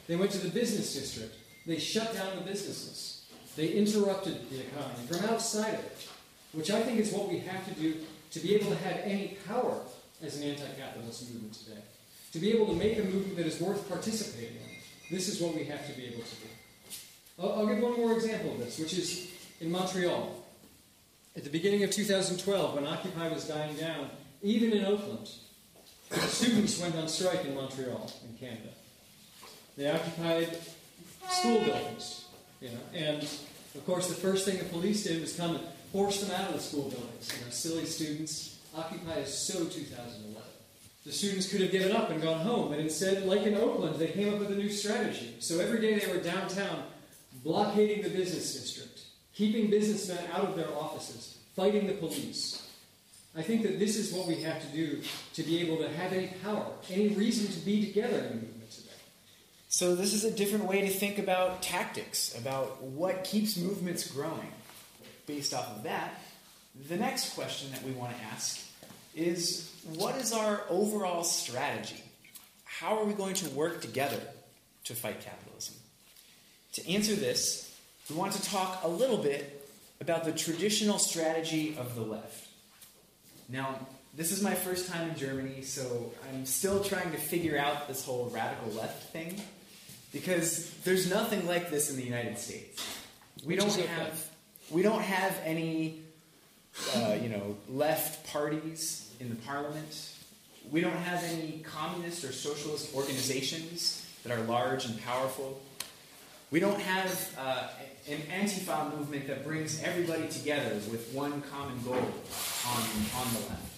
[SPEAKER 3] They went to the business district. They shut down the businesses. They interrupted the economy from outside of it, which I think is what we have to do to be able to have any power as an anti capitalist movement today. To be able to make a movement that is worth participating in. This is what we have to be able to do. I'll, I'll give one more example of this, which is in Montreal. At the beginning of 2012, when Occupy was dying down, even in Oakland, students went on strike in Montreal, in Canada. They occupied school buildings, you know, and of course the first thing the police did was come and force them out of the school buildings. You know, silly students. Occupy is so 2011. The students could have given up and gone home, but instead, like in Oakland, they came up with a new strategy. So every day they were downtown, blockading the business district, keeping businessmen out of their offices, fighting the police. I think that this is what we have to do to be able to have any power, any reason to be together in a movement today.
[SPEAKER 4] So, this is a different way to think about tactics, about what keeps movements growing. Based off of that, the next question that we want to ask is what is our overall strategy? How are we going to work together to fight capitalism? To answer this, we want to talk a little bit about the traditional strategy of the left. Now, this is my first time in Germany, so I'm still trying to figure out this whole radical left thing because there's nothing like this in the United States. We don't have we don't have any uh, you know left parties in the parliament. We don't have any communist or socialist organizations that are large and powerful. We don't have uh, an Antifa movement that brings everybody together with one common goal on, on the left.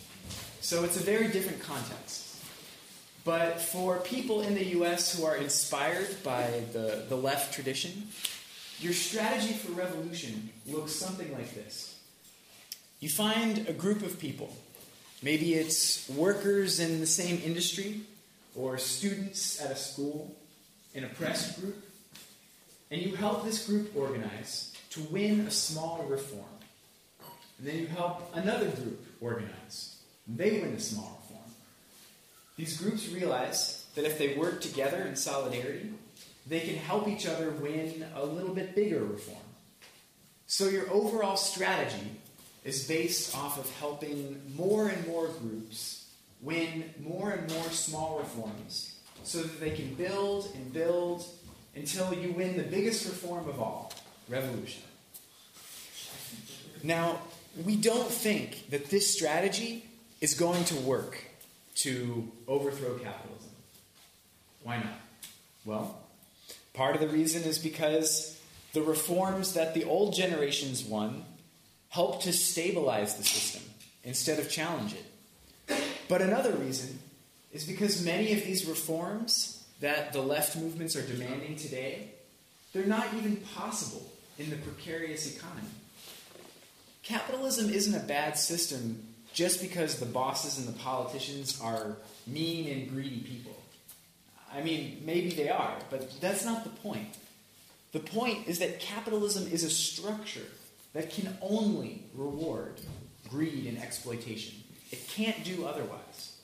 [SPEAKER 4] So it's a very different context. But for people in the US who are inspired by the, the left tradition, your strategy for revolution looks something like this. You find a group of people. Maybe it's workers in the same industry, or students at a school, an oppressed group, and you help this group organize to win a small reform. And then you help another group organize. And they win a small reform. These groups realize that if they work together in solidarity, they can help each other win a little bit bigger reform. So your overall strategy is based off of helping more and more groups win more and more small reforms so that they can build and build until you win the biggest reform of all revolution. Now, we don't think that this strategy is going to work to overthrow capitalism. Why not? Well, part of the reason is because the reforms that the old generations won helped to stabilize the system instead of challenge it. But another reason is because many of these reforms that the left movements are demanding today, they're not even possible in the precarious economy. Capitalism isn't a bad system just because the bosses and the politicians are mean and greedy people. I mean, maybe they are, but that's not the point. The point is that capitalism is a structure that can only reward greed and exploitation. It can't do otherwise.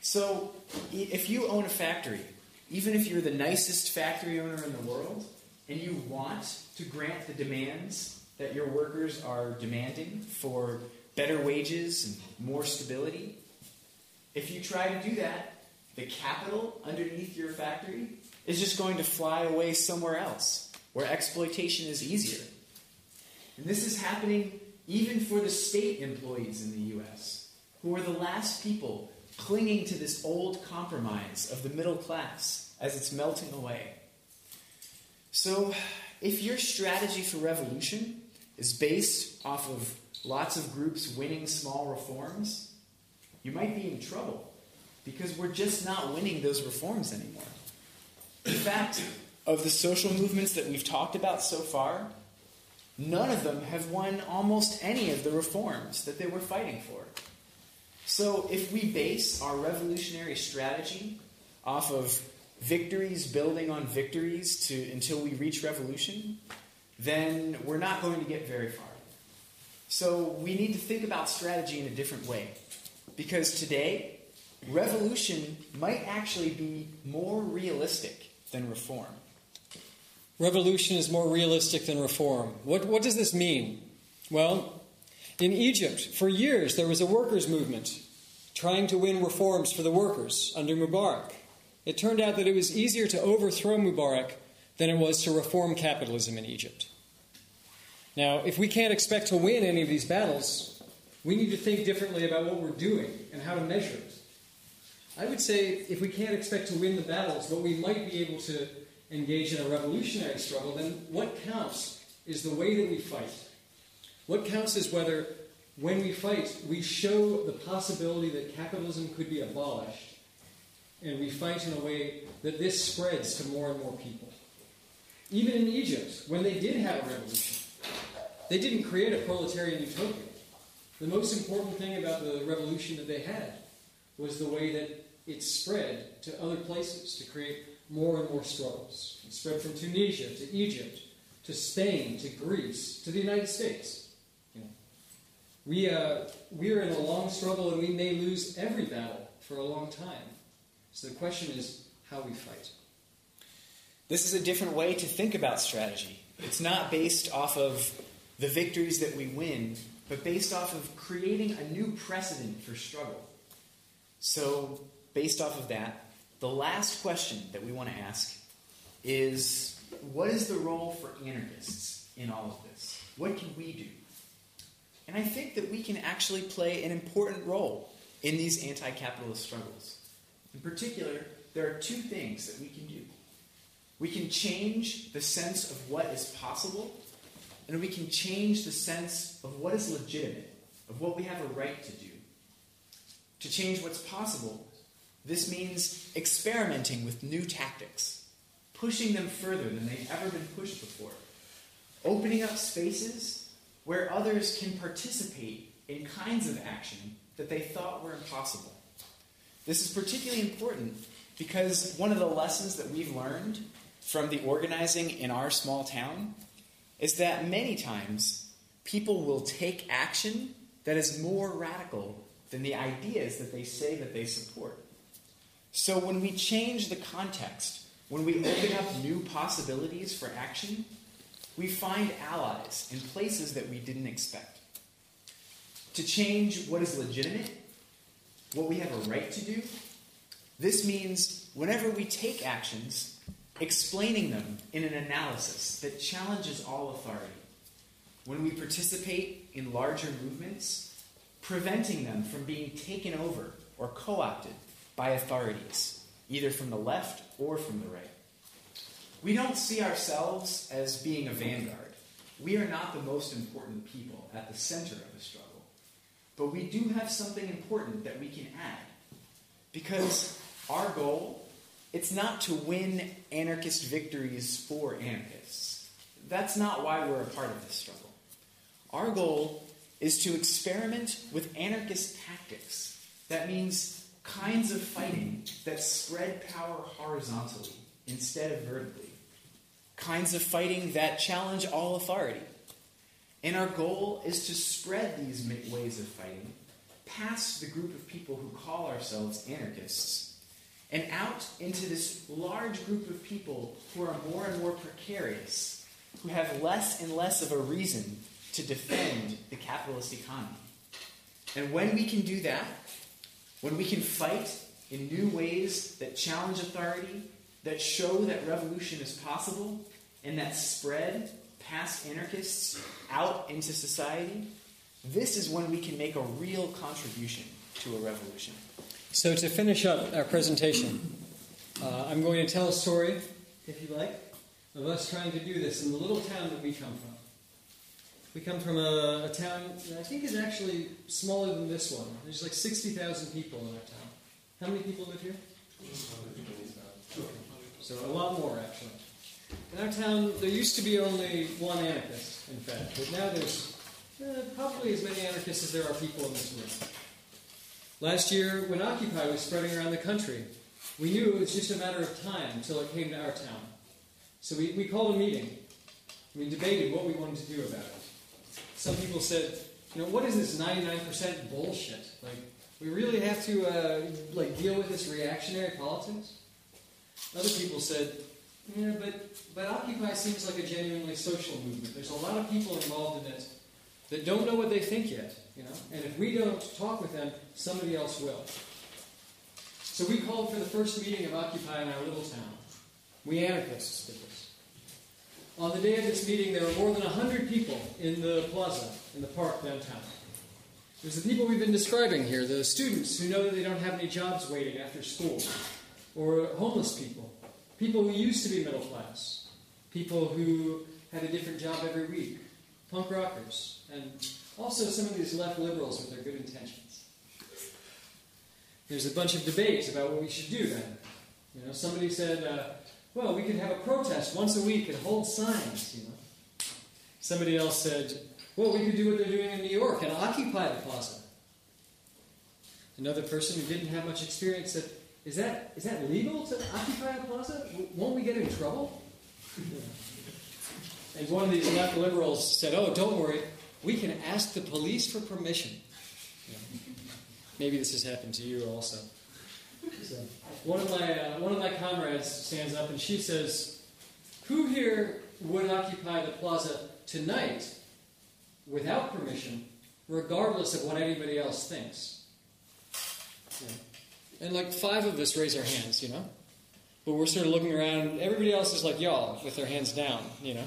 [SPEAKER 4] So, if you own a factory, even if you're the nicest factory owner in the world, and you want to grant the demands that your workers are demanding for better wages and more stability, if you try to do that, the capital underneath your factory is just going to fly away somewhere else where exploitation is easier. And this is happening even for the state employees in the US, who are the last people clinging to this old compromise of the middle class as it's melting away. So, if your strategy for revolution is based off of lots of groups winning small reforms, you might be in trouble because we're just not winning those reforms anymore. In fact, of the social movements that we've talked about so far, none of them have won almost any of the reforms that they were fighting for. So, if we base our revolutionary strategy off of victories building on victories to, until we reach revolution, then we're not going to get very far. So, we need to think about strategy in a different way. Because today, revolution might actually be more realistic than reform.
[SPEAKER 3] Revolution is more realistic than reform. What, what does this mean? Well, in Egypt, for years, there was a workers' movement trying to win reforms for the workers under Mubarak. It turned out that it was easier to overthrow Mubarak than it was to reform capitalism in Egypt. Now, if we can't expect to win any of these battles, we need to think differently about what we're doing and how to measure it. I would say if we can't expect to win the battles, but we might be able to engage in a revolutionary struggle, then what counts is the way that we fight. What counts is whether, when we fight, we show the possibility that capitalism could be abolished, and we fight in a way that this spreads to more and more people. Even in Egypt, when they did have a revolution, they didn't create a proletarian utopia. The most important thing about the revolution that they had was the way that it spread to other places to create more and more struggles. It spread from Tunisia to Egypt to Spain to Greece to the United States. You know, we, uh, we are in a long struggle and we may lose every battle for a long time. So the question is how we fight.
[SPEAKER 4] This is a different way to think about strategy. It's not based off of the victories that we win, but based off of creating a new precedent for struggle. So, based off of that, the last question that we want to ask is what is the role for anarchists in all of this? What can we do? And I think that we can actually play an important role in these anti capitalist struggles. In particular, there are two things that we can do. We can change the sense of what is possible, and we can change the sense of what is legitimate, of what we have a right to do. To change what's possible, this means experimenting with new tactics, pushing them further than they've ever been pushed before. opening up spaces where others can participate in kinds of action that they thought were impossible. This is particularly important because one of the lessons that we've learned from the organizing in our small town is that many times people will take action that is more radical than the ideas that they say that they support. So when we change the context, when we open up new possibilities for action, we find allies in places that we didn't expect. To change what is legitimate, what we have a right to do, this means whenever we take actions, explaining them in an analysis that challenges all authority. When we participate in larger movements, preventing them from being taken over or co opted by authorities, either from the left or from the right. We don't see ourselves as being a vanguard. We are not the most important people at the center of the struggle. But we do have something important that we can add. Because our goal, it's not to win anarchist victories for anarchists. That's not why we're a part of this struggle. Our goal is to experiment with anarchist tactics. That means kinds of fighting that spread power horizontally instead of vertically. Kinds of fighting that challenge all authority. And our goal is to spread these ways of fighting past the group of people who call ourselves anarchists and out into this large group of people who are more and more precarious, who have less and less of a reason to defend the capitalist economy. And when we can do that, when we can fight in new ways that challenge authority, that show that revolution is possible, and that spread past anarchists out into society, this is when we can make a real contribution to a revolution.
[SPEAKER 3] So, to finish up our presentation, uh, I'm going to tell a story, if you like, of us trying to do this in the little town that we come from. We come from a, a town that I think is actually smaller than this one. There's like 60,000 people in our town. How many people live here? So, a lot more, actually. In our town, there used to be only one anarchist, in fact, but now there's uh, probably as many anarchists as there are people in this room. Last year, when Occupy was spreading around the country, we knew it was just a matter of time until it came to our town. So we, we called a meeting. We debated what we wanted to do about it. Some people said, you know, what is this 99% bullshit? Like, we really have to, uh, like, deal with this reactionary politics? Other people said, yeah, but, but Occupy seems like a genuinely social movement. There's a lot of people involved in it that don't know what they think yet, you know? And if we don't talk with them, somebody else will. So we called for the first meeting of Occupy in our little town. We anarchists did this. On the day of this meeting, there were more than 100 people in the plaza, in the park downtown. There's the people we've been describing here, the students who know that they don't have any jobs waiting after school, or homeless people, people who used to be middle class, people who had a different job every week, punk rockers, and also some of these left liberals with their good intentions. There's a bunch of debates about what we should do then. You know, somebody said, uh, well, we could have a protest once a week and hold signs, you know. Somebody else said, well, we could do what they're doing in New York and occupy the plaza. Another person who didn't have much experience said, is that, is that legal to occupy a plaza? Won't we get in trouble? and one of these left liberals said, oh, don't worry, we can ask the police for permission. Yeah. Maybe this has happened to you also. So, one of my uh, one of my comrades stands up and she says, "Who here would occupy the plaza tonight without permission, regardless of what anybody else thinks?" Yeah. And like five of us raise our hands, you know, but we're sort of looking around. Everybody else is like y'all with their hands down, you know.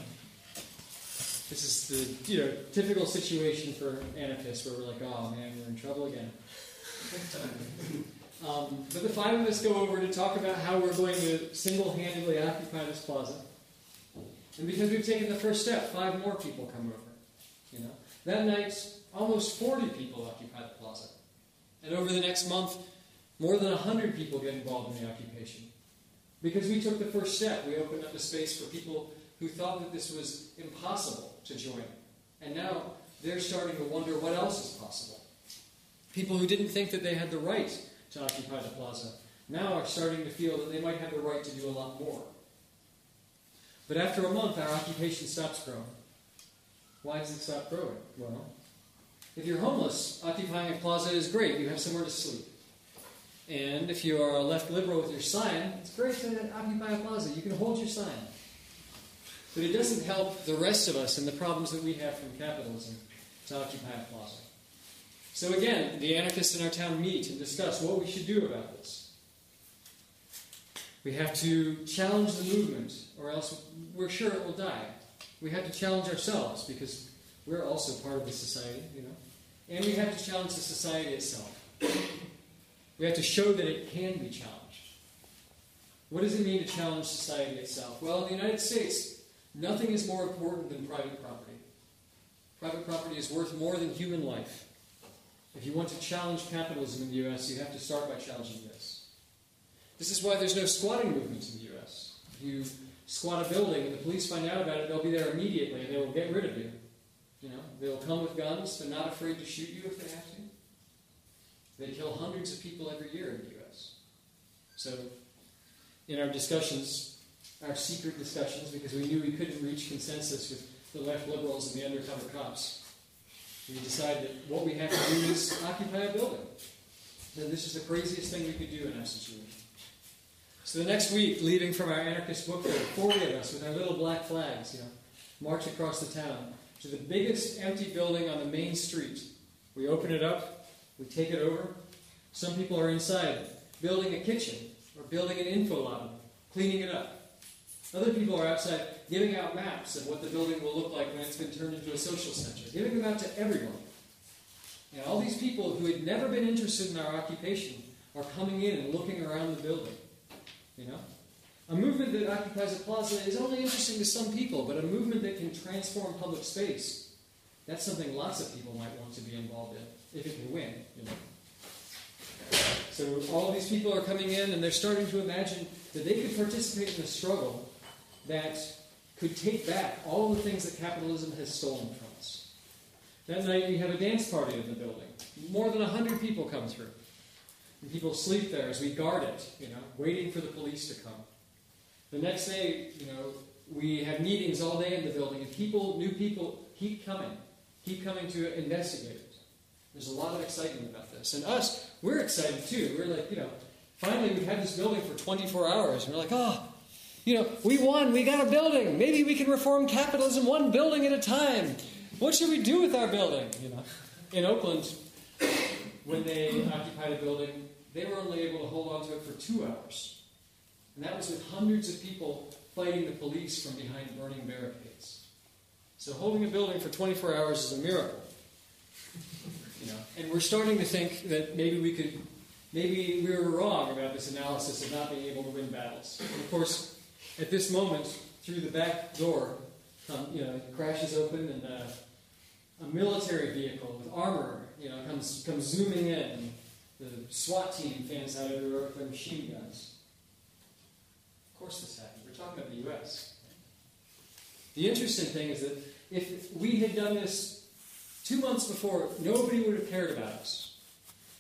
[SPEAKER 3] This is the you know typical situation for anarchists where we're like, oh man, we're in trouble again. um, but the five of us go over to talk about how we're going to single-handedly occupy this plaza. And because we've taken the first step, five more people come over. You know, that night, almost 40 people occupy the plaza, and over the next month, more than 100 people get involved in the occupation. Because we took the first step, we opened up a space for people who thought that this was impossible to join. And now they're starting to wonder what else is possible. People who didn't think that they had the right to occupy the plaza now are starting to feel that they might have the right to do a lot more. But after a month, our occupation stops growing. Why does it stop growing? Well, if you're homeless, occupying a plaza is great. You have somewhere to sleep. And if you are a left liberal with your sign, it's great to occupy a plaza. You can hold your sign. But it doesn't help the rest of us and the problems that we have from capitalism to occupy a plaza. So again, the anarchists in our town meet and discuss what we should do about this. We have to challenge the movement, or else we're sure it will die. We have to challenge ourselves because we're also part of the society, you know. And we have to challenge the society itself. We have to show that it can be challenged. What does it mean to challenge society itself? Well, in the United States, nothing is more important than private property. Private property is worth more than human life. If you want to challenge capitalism in the US, you have to start by challenging this. This is why there's no squatting movement in the US. If you squat a building and the police find out about it, they'll be there immediately and they will get rid of you. You know, they'll come with guns, they're not afraid to shoot you if they have to. They kill hundreds of people every year in the US. So, in our discussions, our secret discussions, because we knew we couldn't reach consensus with the left liberals and the undercover cops, we decided that what we have to do is occupy a building. And this is the craziest thing we could do in our situation. So the next week, leaving from our anarchist book fair, 40 of us with our little black flags, you know, march across the town to the biggest empty building on the main street. We open it up, we take it over. Some people are inside building a kitchen or building an info lobby, cleaning it up. Other people are outside giving out maps of what the building will look like when it's been turned into a social center, giving them out to everyone. And all these people who had never been interested in our occupation are coming in and looking around the building. You know? A movement that occupies a plaza is only interesting to some people, but a movement that can transform public space, that's something lots of people might want to be involved in, if it can win, you know. So all these people are coming in and they're starting to imagine that they could participate in a struggle that could take back all the things that capitalism has stolen from us. That night we have a dance party in the building. More than 100 people come through. And people sleep there as we guard it, you know, waiting for the police to come. The next day, you know, we have meetings all day in the building, and people, new people, keep coming, keep coming to investigate it. There's a lot of excitement about this. And us, we're excited too. We're like, you know, finally we've had this building for 24 hours, and we're like, oh, you know, we won, we got a building. Maybe we can reform capitalism one building at a time. What should we do with our building? You know, in Oakland, when they occupied a building, they were only able to hold on to it for two hours. And that was with hundreds of people fighting the police from behind burning barricades. So holding a building for 24 hours is a miracle. You know, and we're starting to think that maybe we could, maybe we were wrong about this analysis of not being able to win battles. And of course, at this moment, through the back door, um, you know, crashes open and uh, a military vehicle with armor, you know, comes comes zooming in. The SWAT team fans out everywhere with their machine guns. Of course, this happened. We're talking about the U.S. The interesting thing is that if we had done this two months before, nobody would have cared about us.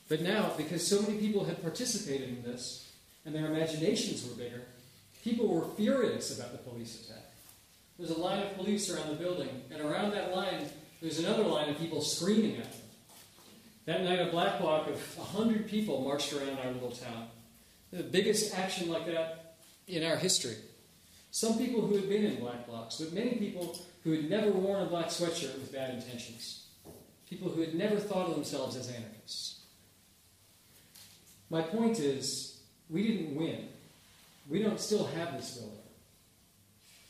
[SPEAKER 3] But now, because so many people had participated in this and their imaginations were bigger, people were furious about the police attack. There's a line of police around the building, and around that line, there's another line of people screaming at them. That night, a black bloc of 100 people marched around our little town. The biggest action like that in our history. Some people who had been in black blocs, but many people who had never worn a black sweatshirt with bad intentions. People who had never thought of themselves as anarchists. My point is, we didn't win. We don't still have this building.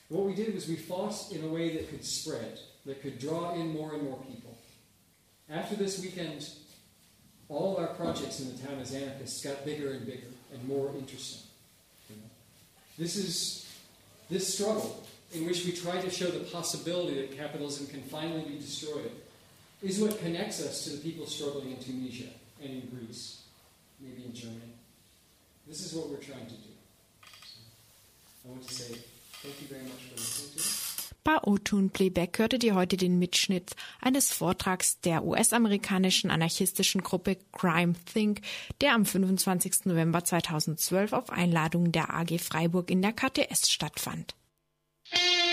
[SPEAKER 3] What we did was we fought in a way that could spread, that could draw in more and more people. After this weekend, all of our projects in the town as anarchists got bigger and bigger and more interesting. This is this struggle in which we try to show the possibility that capitalism can finally be destroyed is what connects us to the people struggling in Tunisia and in Greece, maybe in Germany. This is what we're trying to do.
[SPEAKER 2] Bei O-Tune Playback hörtet ihr heute den Mitschnitt eines Vortrags der US-amerikanischen anarchistischen Gruppe Crime Think, der am 25. November 2012 auf Einladung der AG Freiburg in der KTS stattfand.